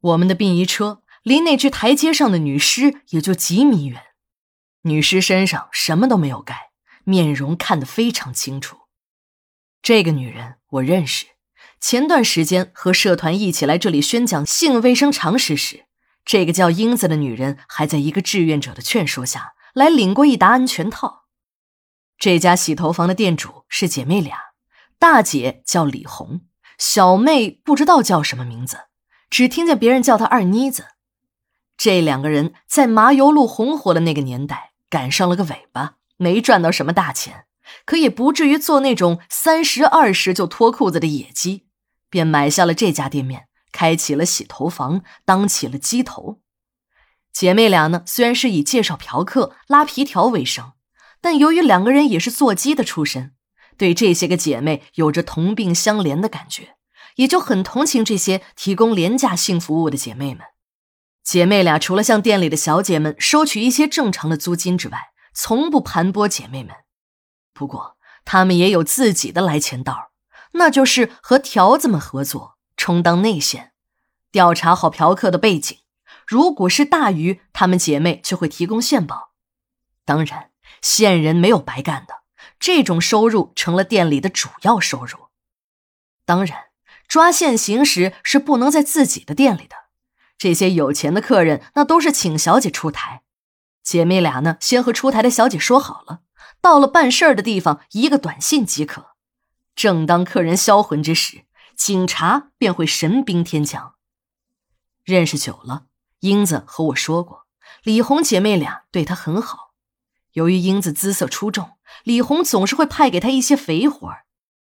我们的殡仪车离那具台阶上的女尸也就几米远。女尸身上什么都没有盖，面容看得非常清楚。这个女人我认识，前段时间和社团一起来这里宣讲性卫生常识时，这个叫英子的女人还在一个志愿者的劝说下来领过一沓安全套。这家洗头房的店主是姐妹俩，大姐叫李红，小妹不知道叫什么名字，只听见别人叫他二妮子。这两个人在麻油路红火的那个年代赶上了个尾巴，没赚到什么大钱，可也不至于做那种三十二十就脱裤子的野鸡，便买下了这家店面，开起了洗头房，当起了鸡头。姐妹俩呢，虽然是以介绍嫖客、拉皮条为生。但由于两个人也是做鸡的出身，对这些个姐妹有着同病相怜的感觉，也就很同情这些提供廉价性服务的姐妹们。姐妹俩除了向店里的小姐们收取一些正常的租金之外，从不盘剥姐妹们。不过，她们也有自己的来钱道，那就是和条子们合作，充当内线，调查好嫖客的背景。如果是大鱼，她们姐妹就会提供线报。当然。线人没有白干的，这种收入成了店里的主要收入。当然，抓现行时是不能在自己的店里的。这些有钱的客人，那都是请小姐出台。姐妹俩呢，先和出台的小姐说好了，到了办事儿的地方，一个短信即可。正当客人销魂之时，警察便会神兵天降。认识久了，英子和我说过，李红姐妹俩对她很好。由于英子姿色出众，李红总是会派给她一些肥活儿。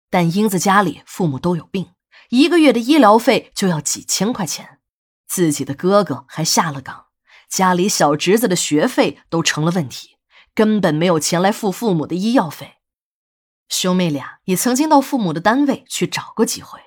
但英子家里父母都有病，一个月的医疗费就要几千块钱，自己的哥哥还下了岗，家里小侄子的学费都成了问题，根本没有钱来付父母的医药费。兄妹俩也曾经到父母的单位去找过几回，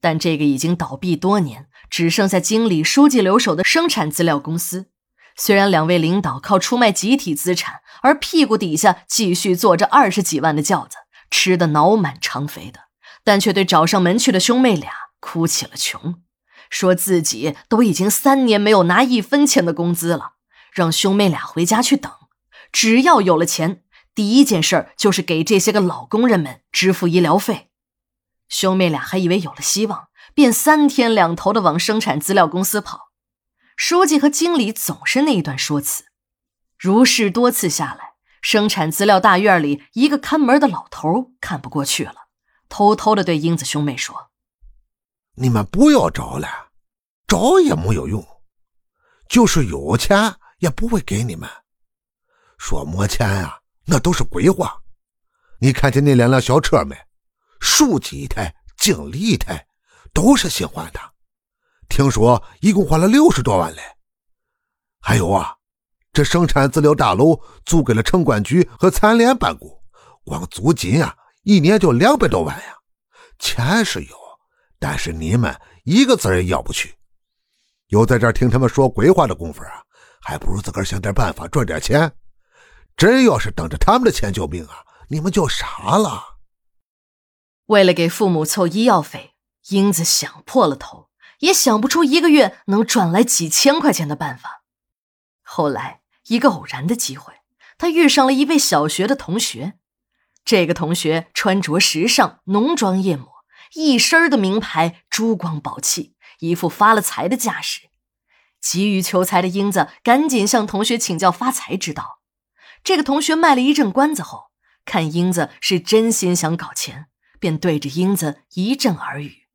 但这个已经倒闭多年，只剩下经理、书记留守的生产资料公司。虽然两位领导靠出卖集体资产，而屁股底下继续坐着二十几万的轿子，吃得脑满肠肥的，但却对找上门去的兄妹俩哭起了穷，说自己都已经三年没有拿一分钱的工资了，让兄妹俩回家去等，只要有了钱，第一件事就是给这些个老工人们支付医疗费。兄妹俩还以为有了希望，便三天两头的往生产资料公司跑。书记和经理总是那一段说辞，如是多次下来，生产资料大院里一个看门的老头看不过去了，偷偷的对英子兄妹说：“你们不要找了，找也没有用，就是有钱也不会给你们。说没钱呀，那都是鬼话。你看见那两辆小车没？书记一台，经理一台，都是新换的。”听说一共花了六十多万嘞，还有啊，这生产资料大楼租给了城管局和残联办公，光租金啊，一年就两百多万呀。钱是有，但是你们一个字也要不去。有在这听他们说鬼话的功夫啊，还不如自个儿想点办法赚点钱。真要是等着他们的钱救命啊，你们就傻了。为了给父母凑医药费，英子想破了头。也想不出一个月能赚来几千块钱的办法。后来，一个偶然的机会，他遇上了一位小学的同学。这个同学穿着时尚，浓妆艳抹，一身的名牌，珠光宝气，一副发了财的架势。急于求财的英子赶紧向同学请教发财之道。这个同学卖了一阵关子后，看英子是真心想搞钱，便对着英子一阵耳语。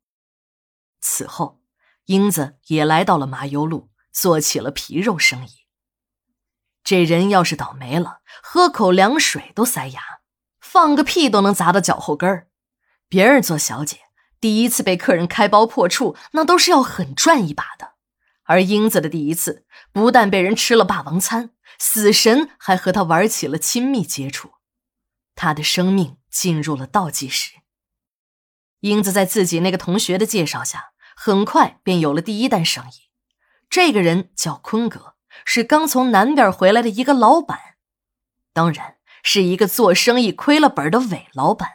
此后。英子也来到了麻油路，做起了皮肉生意。这人要是倒霉了，喝口凉水都塞牙，放个屁都能砸到脚后跟儿。别人做小姐，第一次被客人开包破处，那都是要狠赚一把的。而英子的第一次，不但被人吃了霸王餐，死神还和他玩起了亲密接触，他的生命进入了倒计时。英子在自己那个同学的介绍下。很快便有了第一单生意。这个人叫坤哥，是刚从南边回来的一个老板，当然是一个做生意亏了本的伪老板。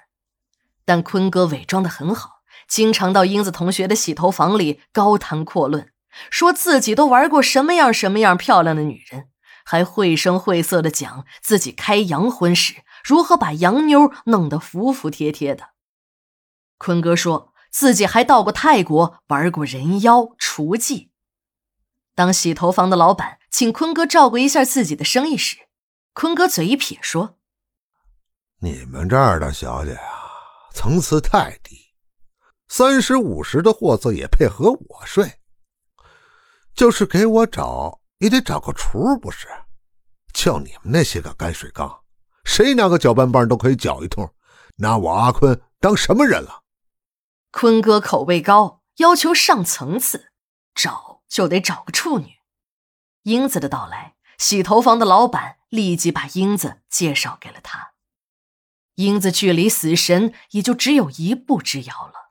但坤哥伪装的很好，经常到英子同学的洗头房里高谈阔论，说自己都玩过什么样什么样漂亮的女人，还绘声绘色的讲自己开洋荤时如何把洋妞弄得服服帖帖的。坤哥说自己还到过泰国玩过人妖除妓。当洗头房的老板请坤哥照顾一下自己的生意时，坤哥嘴一撇说：“你们这儿的小姐啊，层次太低，三十五十的货色也配和我睡？就是给我找，也得找个厨不是？就你们那些个泔水缸，谁拿个搅拌棒都可以搅一通，拿我阿坤当什么人了？”坤哥口味高，要求上层次，找就得找个处女。英子的到来。洗头房的老板立即把英子介绍给了他。英子距离死神也就只有一步之遥了。